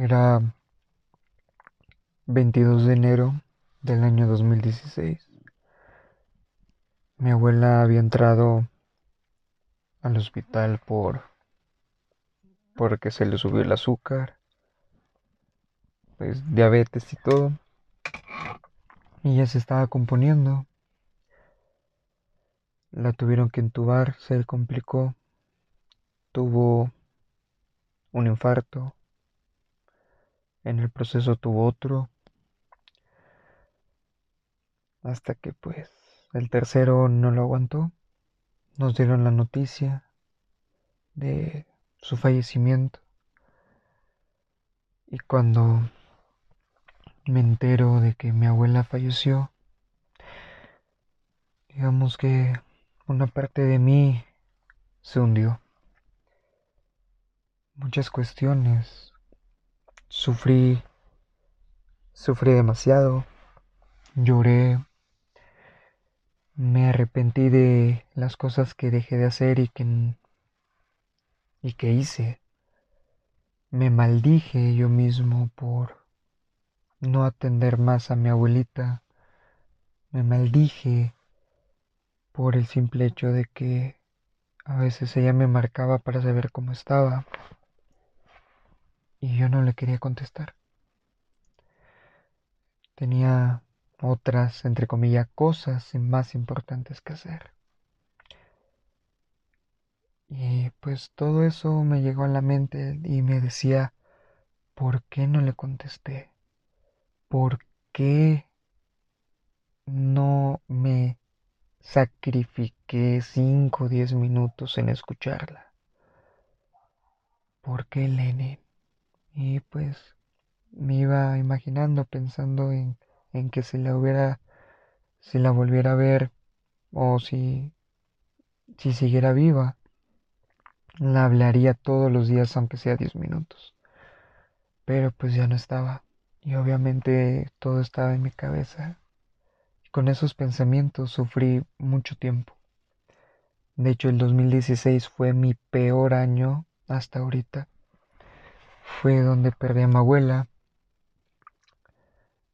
Era 22 de enero del año 2016. Mi abuela había entrado al hospital por porque se le subió el azúcar, pues diabetes y todo. Y ya se estaba componiendo. La tuvieron que entubar, se complicó. Tuvo un infarto. En el proceso tuvo otro. Hasta que pues el tercero no lo aguantó. Nos dieron la noticia de su fallecimiento. Y cuando me entero de que mi abuela falleció, digamos que una parte de mí se hundió. Muchas cuestiones. Sufrí, sufrí demasiado, lloré, me arrepentí de las cosas que dejé de hacer y que y que hice. Me maldije yo mismo por no atender más a mi abuelita. Me maldije por el simple hecho de que a veces ella me marcaba para saber cómo estaba y yo no le quería contestar. Tenía otras, entre comillas, cosas más importantes que hacer. Y pues todo eso me llegó a la mente y me decía, ¿por qué no le contesté? ¿Por qué no me sacrifiqué 5 o 10 minutos en escucharla? ¿Por qué Lenin? Y pues me iba imaginando, pensando en, en que si la hubiera, si la volviera a ver o si, si siguiera viva, la hablaría todos los días aunque sea 10 minutos. Pero pues ya no estaba. Y obviamente todo estaba en mi cabeza. Y con esos pensamientos sufrí mucho tiempo. De hecho, el 2016 fue mi peor año hasta ahorita. Fue donde perdí a mi abuela.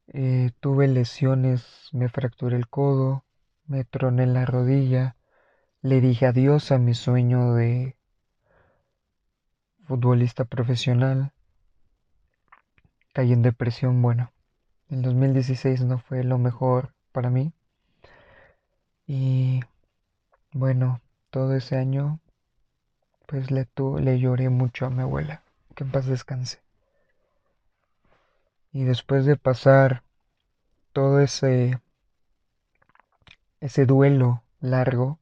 Eh, tuve lesiones, me fracturé el codo, me troné la rodilla. Le dije adiós a mi sueño de futbolista profesional, caí en depresión, bueno, el 2016 no fue lo mejor para mí. Y bueno, todo ese año pues le, le lloré mucho a mi abuela, que en paz descanse. Y después de pasar todo ese ese duelo largo,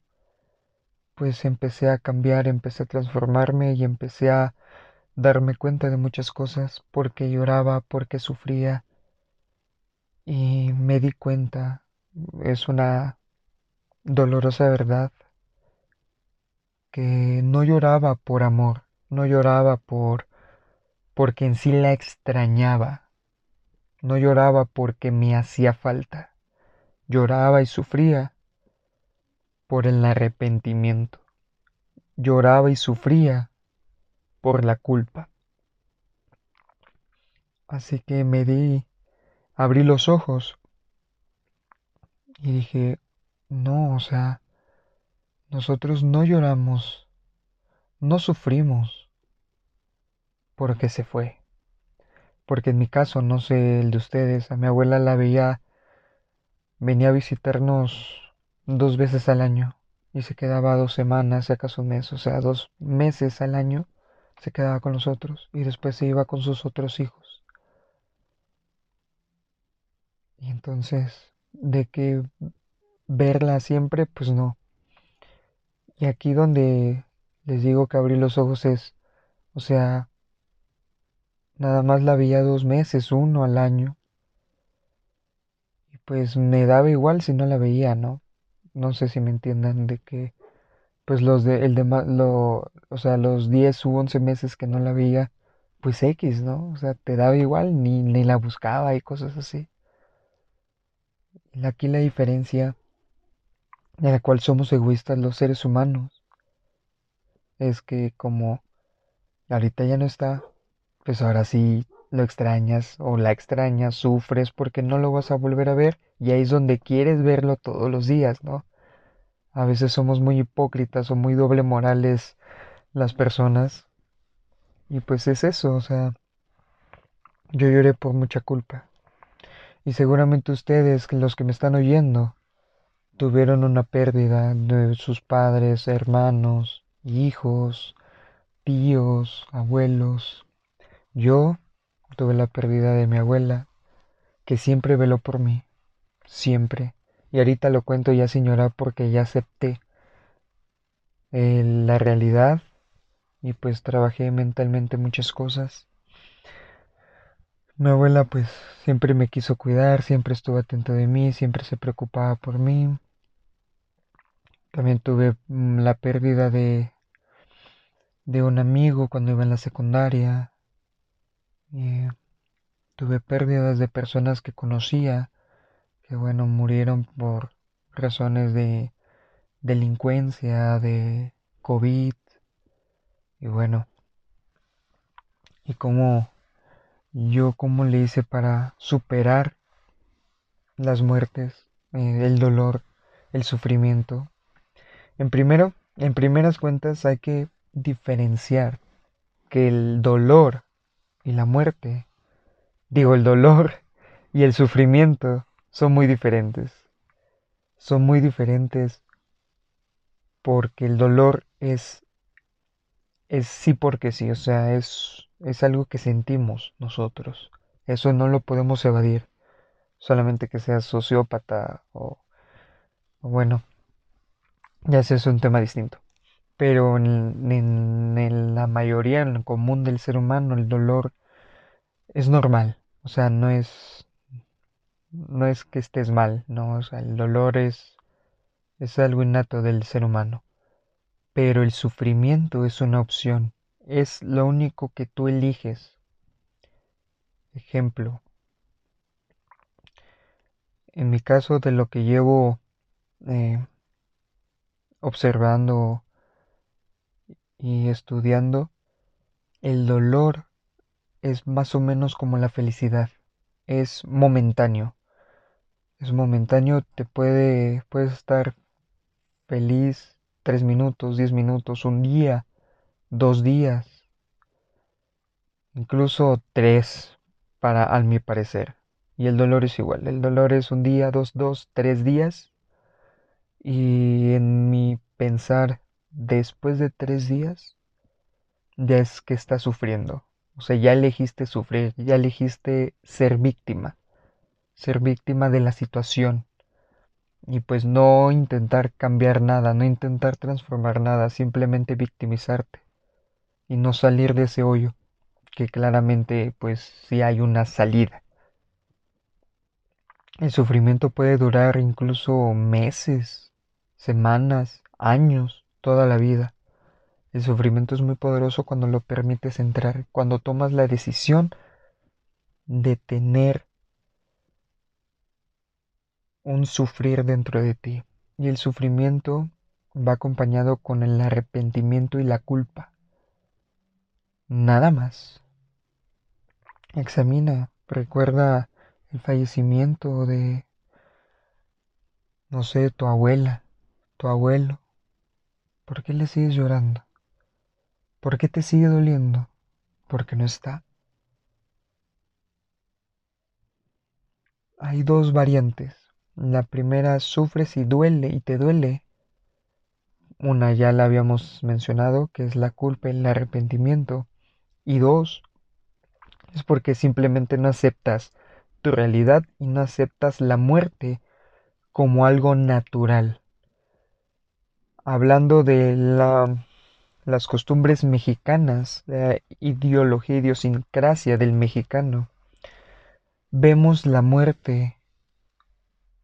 pues empecé a cambiar, empecé a transformarme y empecé a darme cuenta de muchas cosas, porque lloraba, porque sufría. Y me di cuenta, es una dolorosa verdad, que no lloraba por amor, no lloraba por porque en sí la extrañaba, no lloraba porque me hacía falta, lloraba y sufría por el arrepentimiento. Lloraba y sufría por la culpa. Así que me di, abrí los ojos y dije, no, o sea, nosotros no lloramos, no sufrimos porque se fue. Porque en mi caso, no sé el de ustedes, a mi abuela la veía, venía a visitarnos dos veces al año y se quedaba dos semanas, si acaso un mes, o sea, dos meses al año se quedaba con los otros y después se iba con sus otros hijos. Y entonces, de que verla siempre, pues no. Y aquí donde les digo que abrí los ojos es, o sea, nada más la veía dos meses, uno al año. Y pues me daba igual si no la veía, ¿no? no sé si me entiendan de que pues los de el de lo, o sea, los 10 u 11 meses que no la veía, pues X, ¿no? O sea, te daba igual, ni, ni la buscaba y cosas así. Aquí la diferencia de la cual somos egoístas los seres humanos es que como ahorita ya no está, pues ahora sí lo extrañas o la extrañas, sufres porque no lo vas a volver a ver y ahí es donde quieres verlo todos los días, ¿no? A veces somos muy hipócritas o muy doble morales las personas y pues es eso, o sea, yo lloré por mucha culpa. Y seguramente ustedes, los que me están oyendo, tuvieron una pérdida de sus padres, hermanos, hijos, tíos, abuelos. Yo tuve la pérdida de mi abuela, que siempre veló por mí, siempre. Y ahorita lo cuento ya señora porque ya acepté eh, la realidad y pues trabajé mentalmente muchas cosas. Mi abuela pues siempre me quiso cuidar, siempre estuvo atenta de mí, siempre se preocupaba por mí. También tuve mm, la pérdida de, de un amigo cuando iba en la secundaria. Y tuve pérdidas de personas que conocía, que bueno, murieron por razones de delincuencia, de COVID. Y bueno, y cómo yo cómo le hice para superar las muertes, eh, el dolor, el sufrimiento. En primero, en primeras cuentas hay que diferenciar que el dolor y la muerte, digo el dolor y el sufrimiento son muy diferentes. Son muy diferentes porque el dolor es es sí porque sí, o sea, es es algo que sentimos nosotros. Eso no lo podemos evadir. Solamente que seas sociópata o, bueno, ya ese es un tema distinto. Pero en, en, la mayoría, en común del ser humano, el dolor es normal. O sea, no es, no es que estés mal, no. O sea, el dolor es, es algo innato del ser humano. Pero el sufrimiento es una opción es lo único que tú eliges. Ejemplo, en mi caso de lo que llevo eh, observando y estudiando, el dolor es más o menos como la felicidad, es momentáneo. Es momentáneo, te puede, puedes estar feliz tres minutos, diez minutos, un día, dos días, incluso tres, para a mi parecer. Y el dolor es igual. El dolor es un día, dos, dos, tres días. Y en mi pensar, después de tres días, ya es que estás sufriendo. O sea, ya elegiste sufrir, ya elegiste ser víctima. Ser víctima de la situación. Y pues no intentar cambiar nada, no intentar transformar nada, simplemente victimizarte y no salir de ese hoyo, que claramente pues sí hay una salida. El sufrimiento puede durar incluso meses, semanas, años, toda la vida. El sufrimiento es muy poderoso cuando lo permites entrar, cuando tomas la decisión de tener un sufrir dentro de ti. Y el sufrimiento va acompañado con el arrepentimiento y la culpa. Nada más. Examina, recuerda el fallecimiento de, no sé, tu abuela, tu abuelo. ¿Por qué le sigues llorando? ¿Por qué te sigue doliendo? Porque no está. Hay dos variantes. La primera, sufres y duele y te duele. Una ya la habíamos mencionado, que es la culpa y el arrepentimiento. Y dos, es porque simplemente no aceptas tu realidad y no aceptas la muerte como algo natural. Hablando de la, las costumbres mexicanas, la ideología, idiosincrasia del mexicano, vemos la muerte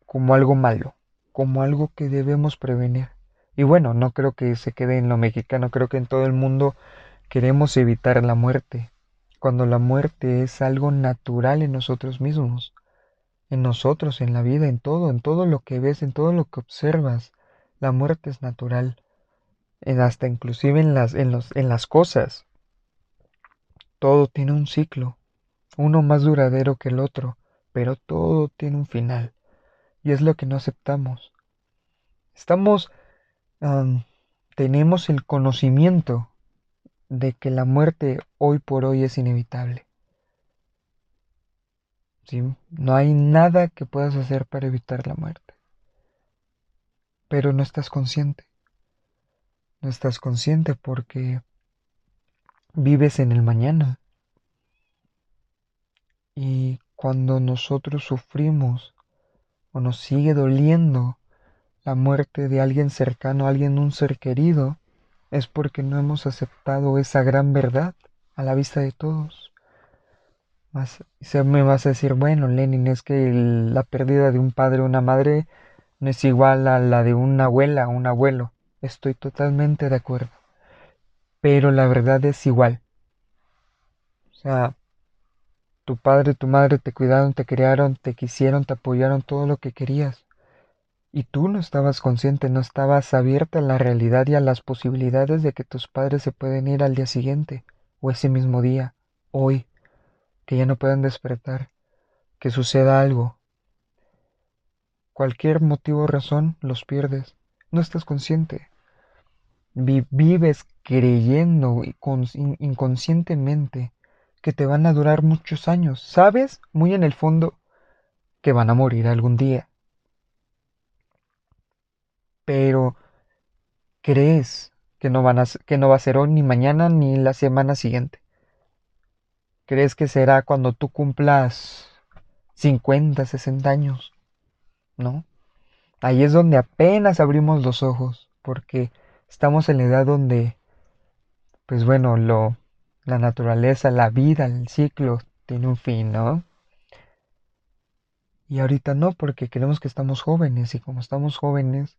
como algo malo, como algo que debemos prevenir. Y bueno, no creo que se quede en lo mexicano, creo que en todo el mundo Queremos evitar la muerte, cuando la muerte es algo natural en nosotros mismos, en nosotros, en la vida, en todo, en todo lo que ves, en todo lo que observas. La muerte es natural, hasta inclusive en las, en, los, en las cosas. Todo tiene un ciclo, uno más duradero que el otro, pero todo tiene un final. Y es lo que no aceptamos. Estamos, tenemos el conocimiento de que la muerte hoy por hoy es inevitable. ¿Sí? No hay nada que puedas hacer para evitar la muerte. Pero no estás consciente. No estás consciente porque vives en el mañana. Y cuando nosotros sufrimos o nos sigue doliendo la muerte de alguien cercano, alguien, un ser querido, es porque no hemos aceptado esa gran verdad a la vista de todos. se me vas a decir, bueno, Lenin, es que la pérdida de un padre o una madre no es igual a la de una abuela o un abuelo. Estoy totalmente de acuerdo. Pero la verdad es igual. O sea, tu padre, tu madre te cuidaron, te criaron, te quisieron, te apoyaron todo lo que querías. Y tú no estabas consciente, no estabas abierta a la realidad y a las posibilidades de que tus padres se pueden ir al día siguiente, o ese mismo día, hoy, que ya no pueden despertar, que suceda algo. Cualquier motivo o razón los pierdes, no estás consciente. vives creyendo inconscientemente que te van a durar muchos años. Sabes muy en el fondo que van a morir algún día pero crees que no, van a, que no va a ser hoy, ni mañana, ni la semana siguiente. Crees que será cuando tú cumplas 50, 60 años, ¿no? Ahí es donde apenas abrimos los ojos, porque estamos en la edad donde, pues bueno, lo, la naturaleza, la vida, el ciclo tiene un fin, ¿no? Y ahorita no, porque creemos que estamos jóvenes y como estamos jóvenes,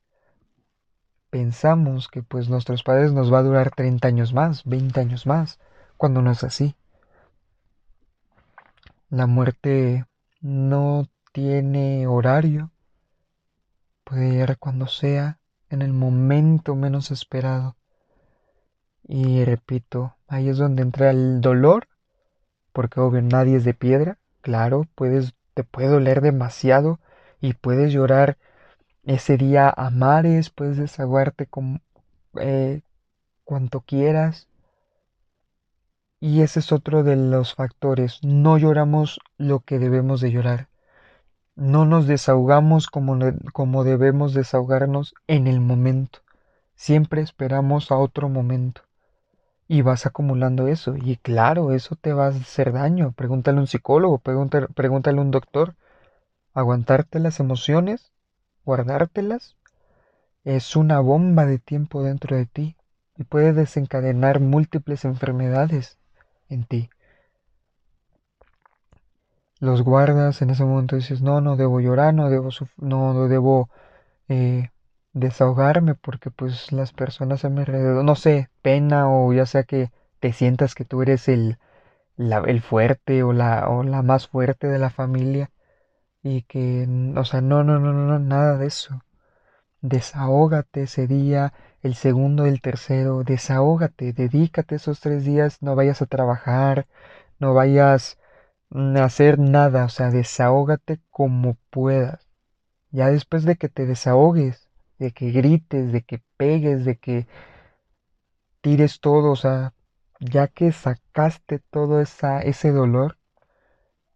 pensamos que pues nuestros padres nos va a durar 30 años más, 20 años más, cuando no es así. La muerte no tiene horario, puede llegar cuando sea, en el momento menos esperado. Y repito, ahí es donde entra el dolor, porque obvio nadie es de piedra, claro, puedes, te puede doler demasiado y puedes llorar ese día amares, puedes desahogarte con, eh, cuanto quieras. Y ese es otro de los factores. No lloramos lo que debemos de llorar. No nos desahogamos como, como debemos desahogarnos en el momento. Siempre esperamos a otro momento. Y vas acumulando eso. Y claro, eso te va a hacer daño. Pregúntale a un psicólogo, pregúntale, pregúntale a un doctor. Aguantarte las emociones guardártelas es una bomba de tiempo dentro de ti y puede desencadenar múltiples enfermedades en ti. Los guardas en ese momento dices, no, no debo llorar, no debo, no, debo eh, desahogarme porque pues las personas a mi alrededor, no sé, pena o ya sea que te sientas que tú eres el, el fuerte o la, o la más fuerte de la familia y que, o sea, no, no, no, no, nada de eso. Desahógate ese día, el segundo, el tercero, desahógate, dedícate esos tres días, no vayas a trabajar, no vayas hacer nada, o sea, desahógate como puedas. Ya después de que te desahogues, de que grites, de que pegues, de que tires todo, o sea, ya que sacaste todo esa, ese dolor,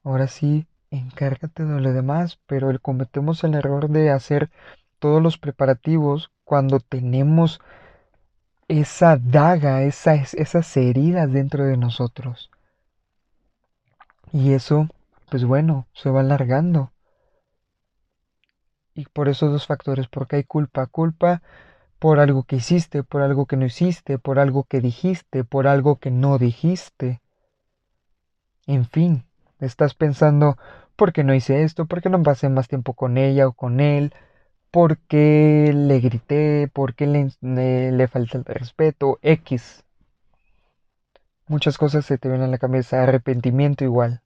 ahora sí encárgate de lo demás, pero cometemos el error de hacer todos los preparativos cuando tenemos esa daga, esas heridas dentro de nosotros. Y eso, pues bueno, se va alargando. Y por esos dos factores, porque hay culpa, culpa por algo que hiciste, por algo que no hiciste, por algo que dijiste, por algo que no dijiste. En fin, estás pensando, ¿por qué no hice esto? ¿Por qué no pasé más tiempo con ella o con él? ¿Por qué le grité? ¿Por qué le, le, falta el respeto? X. Muchas cosas se te vienen a la cabeza. Arrepentimiento igual.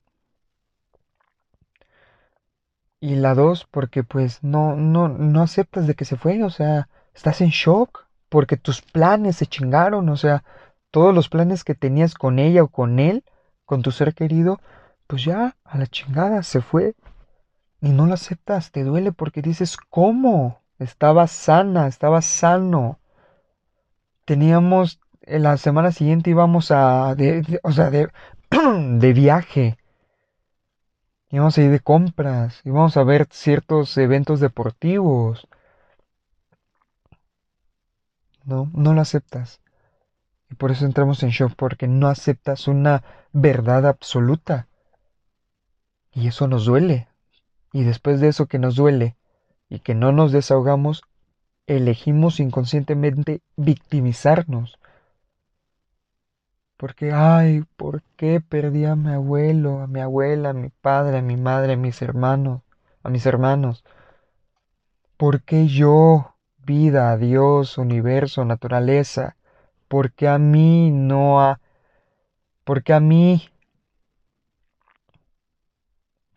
Y la dos, porque pues no, no, no aceptas de que se fue, o sea, estás en shock, porque tus planes se chingaron, o sea, todos los planes que tenías con ella o con él, con tu ser querido, pues ya, a la chingada, se fue. Y no lo aceptas, te duele porque dices, ¿cómo? Estaba sana, estaba sano. Teníamos, en la semana siguiente íbamos a, o sea, de, de viaje. Íbamos a ir de compras, íbamos a ver ciertos eventos deportivos. No, no lo aceptas. Y por eso entramos en shock, porque no aceptas una verdad absoluta. Y eso nos duele. Y después de eso que nos duele y que no nos desahogamos, elegimos inconscientemente victimizarnos. Porque, ay, ¿por qué perdí a mi abuelo, a mi abuela, a mi padre, a mi madre, a mis hermanos, a mis hermanos? ¿Por qué yo, vida, Dios, universo, naturaleza? ¿Por qué a mí no a... ¿Por qué a mí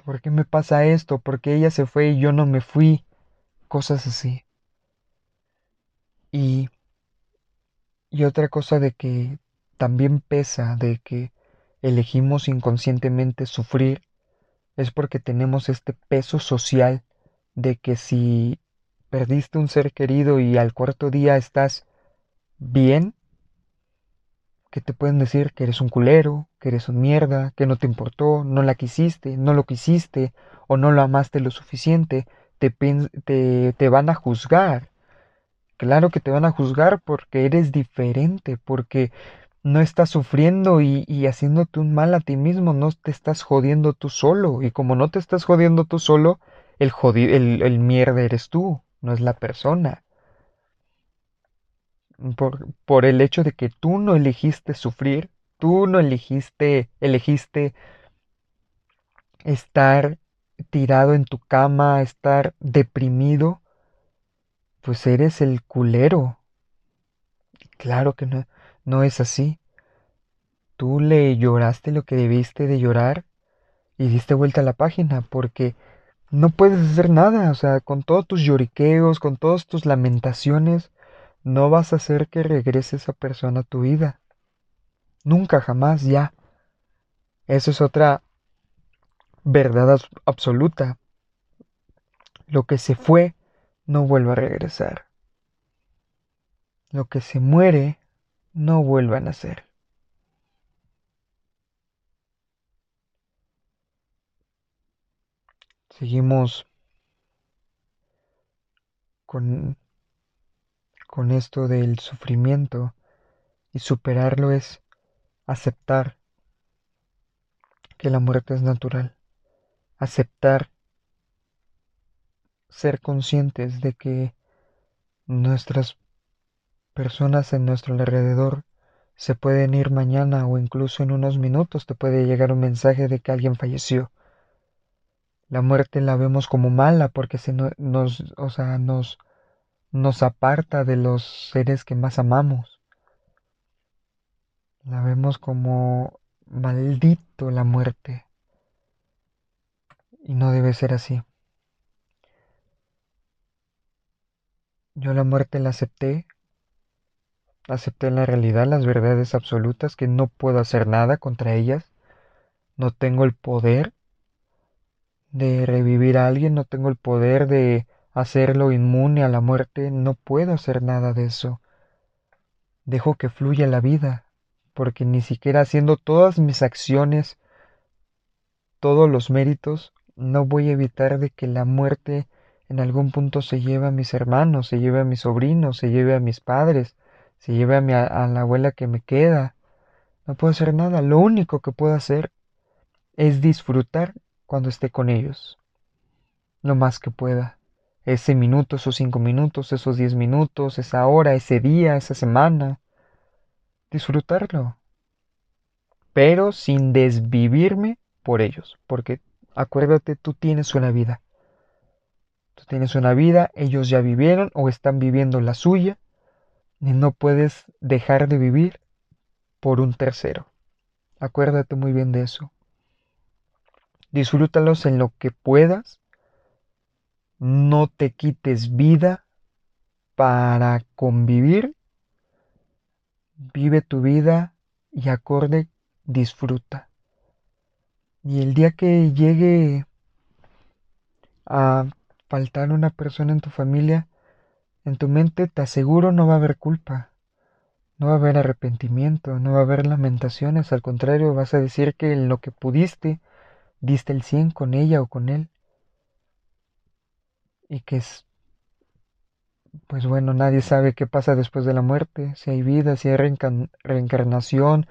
¿Por qué me pasa esto? ¿Por qué ella se fue y yo no me fui? Cosas así. Y, y otra cosa de que también pesa, de que elegimos inconscientemente sufrir, es porque tenemos este peso social de que si perdiste un ser querido y al cuarto día estás bien, que te pueden decir que eres un culero, que eres un mierda, que no te importó, no la quisiste, no lo quisiste o no lo amaste lo suficiente, te, te, te van a juzgar. Claro que te van a juzgar porque eres diferente, porque no estás sufriendo y, y, haciéndote un mal a ti mismo, no te estás jodiendo tú solo. Y como no te estás jodiendo tú solo, el, el, el mierda eres tú, no es la persona por, el hecho de que tú no elegiste sufrir, tú no elegiste, elegiste estar tirado en tu cama, estar deprimido, pues eres el culero. Claro que no, no es así. Tú le lloraste lo que debiste de llorar y diste vuelta a la página porque no puedes hacer nada, o sea, con todos tus lloriqueos, con todas tus lamentaciones, no vas a hacer que regrese esa persona a tu vida. Nunca, jamás, ya. Eso es otra verdad absoluta. Lo que se fue no vuelve a regresar. Lo que se muere no vuelve a nacer. Seguimos con con esto del sufrimiento y superarlo es aceptar que la muerte es natural, aceptar ser conscientes de que nuestras personas en nuestro alrededor se pueden ir mañana o incluso en unos minutos te puede llegar un mensaje de que alguien falleció. La muerte la vemos como mala porque se nos, o sea, nos nos aparta de los seres que más amamos. La vemos como maldito la muerte. Y no debe ser así. Yo la muerte la acepté. Acepté la realidad, las verdades absolutas, que no puedo hacer nada contra ellas. No tengo el poder de revivir a alguien, no tengo el poder de hacerlo inmune a la muerte, no puedo hacer nada de eso. Dejo que fluya la vida, porque ni siquiera haciendo todas mis acciones, todos los méritos, no voy a evitar de que la muerte en algún punto se lleve a mis hermanos, se lleve a mis sobrinos, se lleve a mis padres, se lleve a, mi, a la abuela que me queda. No puedo hacer nada, lo único que puedo hacer es disfrutar cuando esté con ellos, lo más que pueda ese minuto, esos cinco minutos, esos diez minutos, esa hora, ese día, esa semana. Disfrutarlo. Pero sin desvivirme por ellos. Porque acuérdate, tú tienes una vida. Tú tienes una vida, ellos ya vivieron o están viviendo la suya. Y no puedes dejar de vivir por un tercero. Acuérdate muy bien de eso. Disfrútalos en lo que puedas no te quites vida para convivir. Vive tu vida y acorde disfruta. Y el día que llegue a faltar una persona en tu familia, en tu mente te aseguro no va a haber culpa, no va a haber arrepentimiento, no va a haber lamentaciones, al contrario, vas a decir que en lo que pudiste, diste el 100 con ella o con él. Y que es, pues bueno, nadie sabe qué pasa después de la muerte, si hay vida, si hay reencarnación,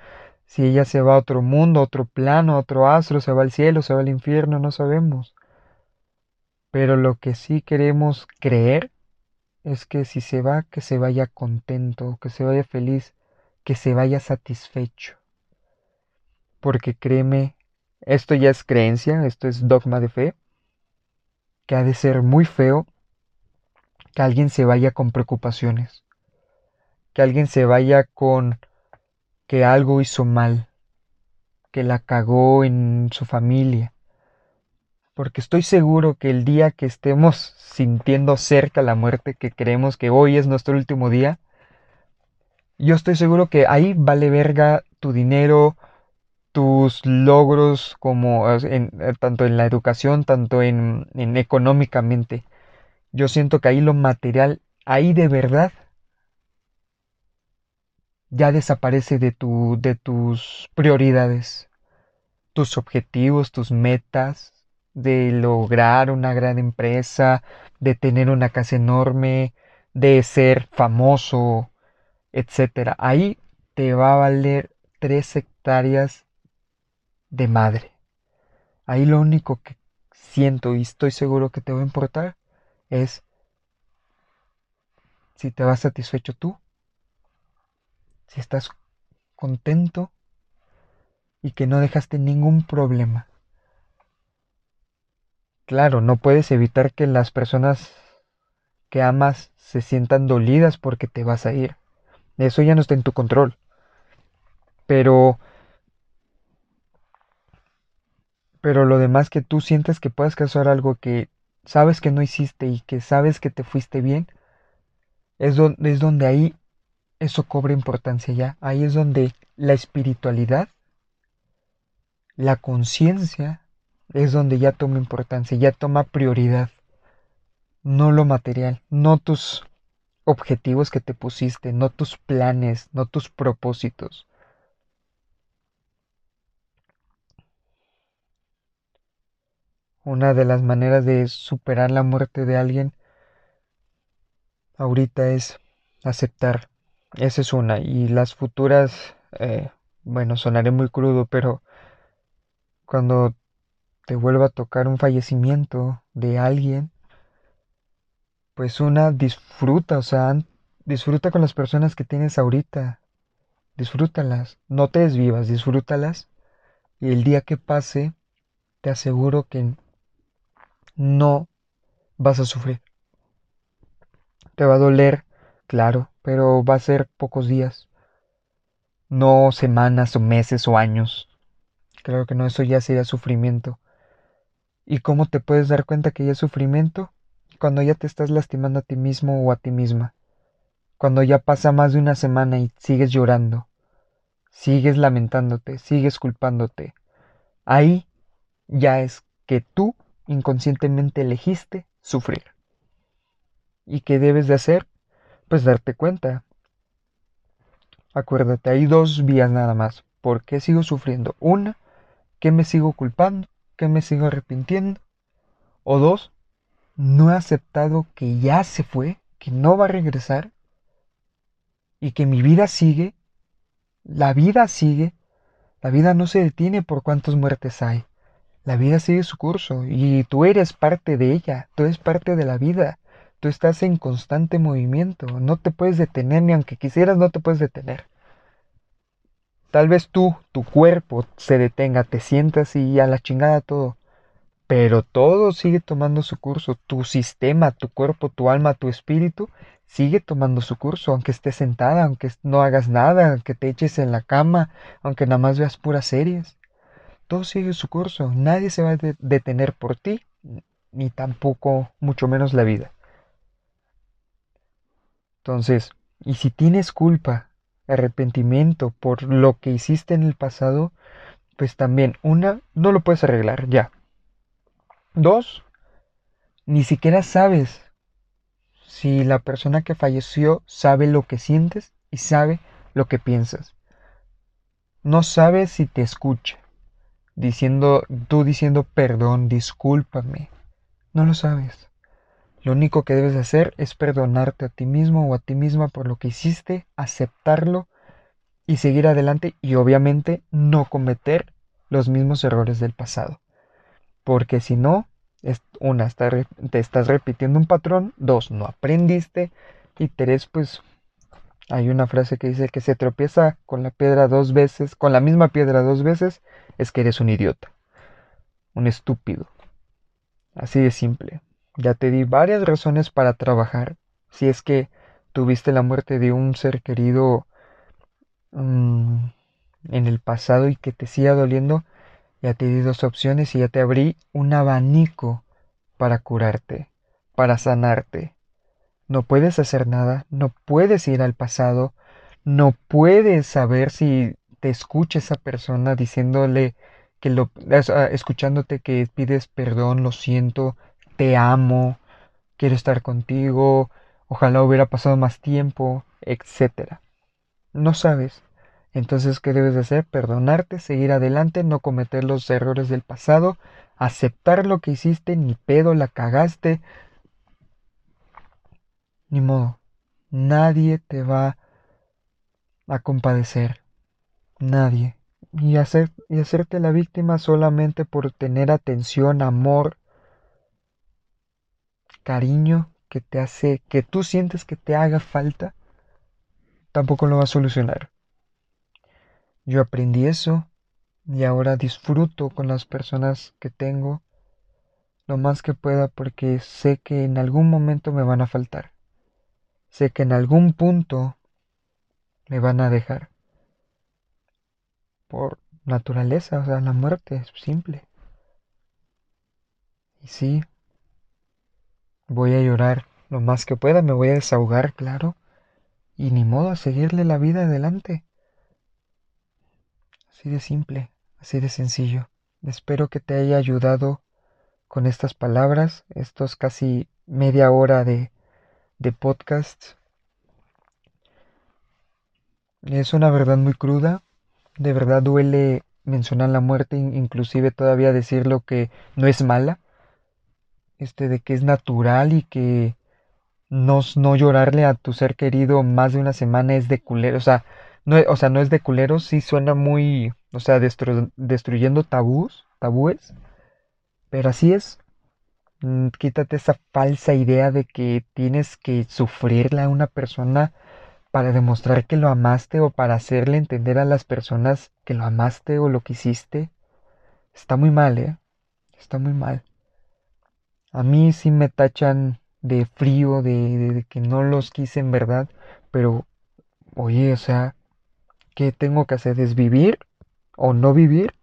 si ella se va a otro mundo, a otro plano, a otro astro, se va al cielo, se va al infierno, no sabemos. Pero lo que sí queremos creer es que si se va, que se vaya contento, que se vaya feliz, que se vaya satisfecho. Porque créeme, esto ya es creencia, esto es dogma de fe, que ha de ser muy feo que alguien se vaya con preocupaciones, que alguien se vaya con que algo hizo mal, que la cagó en su familia, porque estoy seguro que el día que estemos sintiendo cerca la muerte, que creemos que hoy es nuestro último día, yo estoy seguro que ahí vale verga tu dinero, tus logros como en, eh, tanto en la educación, tanto en, en económicamente. Yo siento que ahí lo material, ahí de verdad ya desaparece de, tu, de tus prioridades, tus objetivos, tus metas, de lograr una gran empresa, de tener una casa enorme, de ser famoso, etcétera. Ahí te va a valer tres hectáreas de madre. Ahí lo único que siento y estoy seguro que te va a importar es si te vas satisfecho tú, si estás contento y que no dejaste ningún problema. Claro, no puedes evitar que las personas que amas se sientan dolidas porque te vas a ir. Eso ya no está en tu control. Pero pero lo demás que tú sientes que puedas causar algo que sabes que no hiciste y que sabes que te fuiste bien, es, es donde ahí eso cobra importancia ya. Ahí es donde la espiritualidad, la conciencia, es donde ya toma importancia, ya toma prioridad. No lo material, no tus objetivos que te pusiste, no tus planes, no tus propósitos. Una de las maneras de superar la muerte de alguien ahorita es aceptar. Esa es una. Y las futuras, eh, bueno, sonaré muy crudo, pero cuando te vuelva a tocar un fallecimiento de alguien, pues una disfruta, o sea, disfruta con las personas que tienes ahorita, disfrútalas, no te desvivas, disfrútalas y el día que pase, te aseguro que no vas a sufrir. Te va a doler, claro, pero va a ser pocos días, no semanas o meses o años. Claro que no, eso ya sería sufrimiento. ¿Y cómo te puedes dar cuenta que ya es sufrimiento? Cuando ya te estás lastimando a ti mismo o a ti misma. Cuando ya pasa más de una semana y sigues llorando, sigues lamentándote, sigues culpándote. Ahí ya es que tú inconscientemente elegiste sufrir. ¿Y qué debes de hacer? Pues darte cuenta. Acuérdate, hay dos vías nada más. ¿Por qué sigo sufriendo? Una, ¿qué me sigo culpando? Que me sigo arrepintiendo. O dos, no he aceptado que ya se fue, que no va a regresar y que mi vida sigue. La vida sigue. La vida no se detiene por cuántas muertes hay. La vida sigue su curso y tú eres parte de ella, tú eres parte de la vida. Tú estás en constante movimiento, no te puedes detener ni aunque quisieras no te puedes detener. Tal vez tú, tu cuerpo se detenga, te sientas y a la chingada todo. Pero todo sigue tomando su curso. Tu sistema, tu cuerpo, tu alma, tu espíritu sigue tomando su curso. Aunque estés sentada, aunque no hagas nada, aunque te eches en la cama, aunque nada más veas puras series. Todo sigue su curso. Nadie se va a detener por ti, ni tampoco, mucho menos la vida. Entonces, y si tienes culpa arrepentimiento por lo que hiciste en el pasado, pues también, una, no lo puedes arreglar, ya. Dos, ni siquiera sabes si la persona que falleció sabe lo que sientes y sabe lo que piensas. No sabes si te escucha, diciendo, tú diciendo perdón, discúlpame. No lo sabes. Lo único que debes hacer es perdonarte a ti mismo o a ti misma por lo que hiciste, aceptarlo y seguir adelante y obviamente no cometer los mismos errores del pasado. Porque si no, es, una, te estás repitiendo un patrón, dos, no aprendiste y tres, pues hay una frase que dice que se tropieza con la piedra dos veces, con la misma piedra dos veces, es que eres un idiota, un estúpido. Así de simple. Ya te di varias razones para trabajar. Si es que tuviste la muerte de un ser querido mm, en el pasado y que te siga doliendo, ya te di dos opciones y ya te abrí un abanico para curarte, para sanarte. No puedes hacer nada, no puedes ir al pasado, no puedes saber si te escucha esa persona diciéndole que lo ah, escuchándote que pides perdón, lo siento, te amo, quiero estar contigo, ojalá hubiera pasado más tiempo, etcétera. No sabes. Entonces, ¿qué debes de hacer? Perdonarte, seguir adelante, no cometer los errores del pasado, aceptar lo que hiciste, ni pedo, la cagaste, ni modo, nadie te va a compadecer. Nadie. Y, hacer, y hacerte la víctima solamente por tener atención, amor, cariño que te hace, que tú sientes que te haga falta, tampoco lo va a solucionar. Yo aprendí eso y ahora disfruto con las personas que tengo lo más que pueda porque sé que en algún momento me van a faltar. Sé que en algún punto me van a dejar. Por naturaleza, o sea, la muerte es simple. Y sí, voy a llorar lo más que pueda, me voy a desahogar, claro. Y ni modo a seguirle la vida adelante. Así de simple, así de sencillo. Espero que te haya ayudado con estas palabras, estos casi media hora de de podcast. Es una verdad muy cruda, de verdad duele mencionar la muerte, inclusive todavía decirlo que no es mala, este de que es natural y que no, no llorarle a tu ser querido más de una semana es de culero, o sea, no, o sea, no es de culero, sí suena muy, o sea, destruyendo tabús, tabúes, pero así es, Mm, quítate esa falsa idea de que tienes que sufrirle a una persona para demostrar que lo amaste o para hacerle entender a las personas que lo amaste o lo quisiste. Está muy mal, ¿eh? Está muy mal. A mí sí me tachan de frío, de, que no los quise en verdad, pero oye, o sea, ¿qué tengo que hacer? ¿Es vivir o no vivir?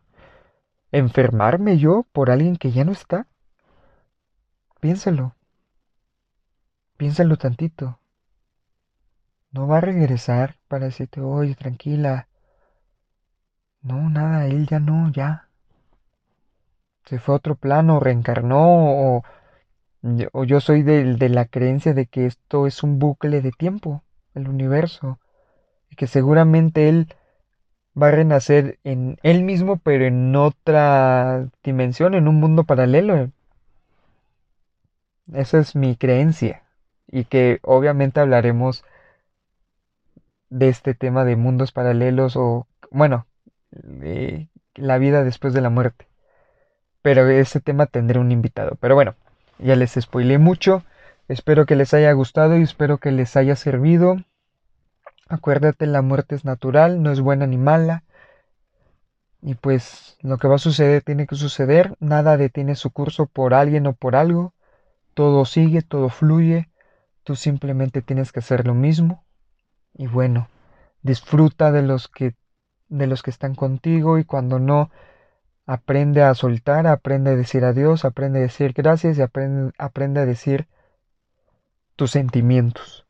¿Enfermarme yo por alguien que ya no está? Piénsalo. Piénsalo tantito. No va a regresar para decirte, oye, tranquila. No, nada, él ya no, ya. Se fue a otro plano, reencarnó, o, o yo soy de, de la creencia de que esto es un bucle de tiempo, el universo, y que seguramente él va a renacer en él mismo, pero en otra dimensión, en un mundo paralelo, esa es mi creencia. Y que obviamente hablaremos de este tema de mundos paralelos o, bueno, de la vida después de la muerte. Pero ese tema tendré un invitado. Pero bueno, ya les spoilé mucho. Espero que les haya gustado y espero que les haya servido. Acuérdate, la muerte es natural, no es buena ni mala. Y pues lo que va a suceder tiene que suceder. Nada detiene su curso por alguien o por algo todo sigue, todo fluye, tú simplemente tienes que hacer lo mismo y bueno, disfruta de los que de los que están contigo y cuando no aprende a soltar, aprende a decir adiós, aprende a decir gracias y aprende, aprende a decir tus sentimientos,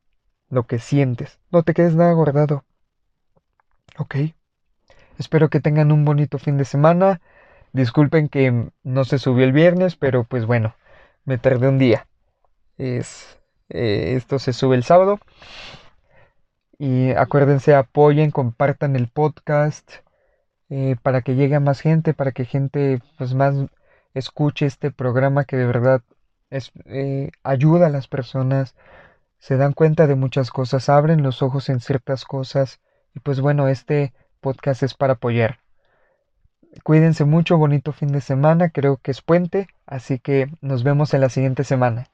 lo que sientes. No te quedes nada guardado. ¿Ok? Espero que tengan un bonito fin de semana. Disculpen que no se subió el viernes, pero pues bueno, me tardé un día. Es, eh, esto se sube el sábado. Y acuérdense, apoyen, compartan el podcast eh, para que llegue a más gente, para que gente pues más escuche este programa que de verdad es, eh, ayuda a las personas, se dan cuenta de muchas cosas, abren los ojos en ciertas cosas y pues bueno, este podcast es para apoyar. Cuídense mucho, bonito fin de semana, creo que es puente, así que nos vemos en la siguiente semana.